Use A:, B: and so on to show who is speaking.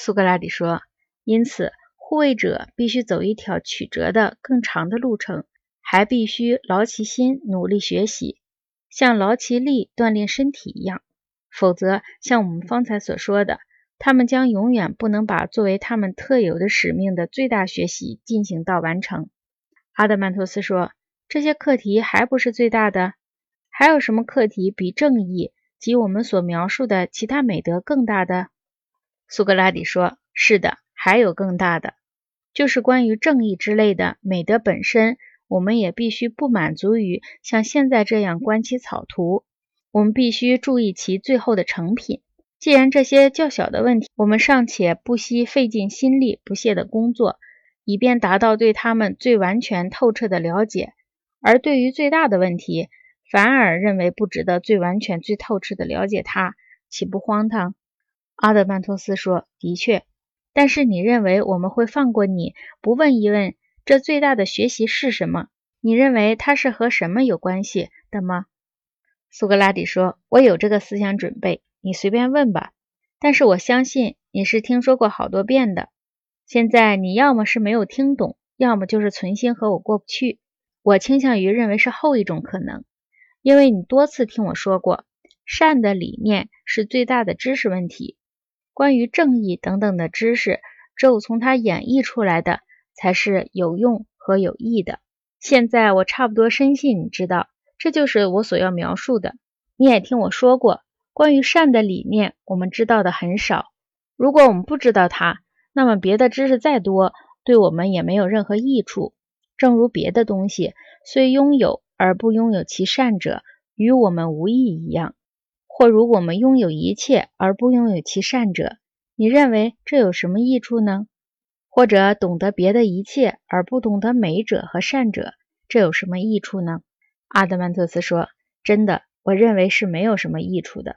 A: 苏格拉底说：“因此，护卫者必须走一条曲折的更长的路程，还必须劳其心，努力学习，像劳其力锻炼身体一样。否则，像我们方才所说的，他们将永远不能把作为他们特有的使命的最大学习进行到完成。”阿德曼托斯说：“这些课题还不是最大的。还有什么课题比正义及我们所描述的其他美德更大的？”苏格拉底说：“是的，还有更大的，就是关于正义之类的美德本身。我们也必须不满足于像现在这样观其草图，我们必须注意其最后的成品。既然这些较小的问题，我们尚且不惜费尽心力、不懈的工作，以便达到对他们最完全、透彻的了解；而对于最大的问题，反而认为不值得最完全、最透彻的了解它，岂不荒唐？”阿德曼托斯说：“的确，但是你认为我们会放过你，不问一问这最大的学习是什么？你认为它是和什么有关系的吗？”苏格拉底说：“我有这个思想准备，你随便问吧。但是我相信你是听说过好多遍的。现在你要么是没有听懂，要么就是存心和我过不去。我倾向于认为是后一种可能，因为你多次听我说过，善的理念是最大的知识问题。”关于正义等等的知识，只有从它演绎出来的才是有用和有益的。现在我差不多深信你知道，这就是我所要描述的。你也听我说过，关于善的理念，我们知道的很少。如果我们不知道它，那么别的知识再多，对我们也没有任何益处。正如别的东西虽拥有而不拥有其善者，与我们无异一样。或如我们拥有一切而不拥有其善者，你认为这有什么益处呢？或者懂得别的一切而不懂得美者和善者，这有什么益处呢？阿德曼特斯说：“真的，我认为是没有什么益处的。”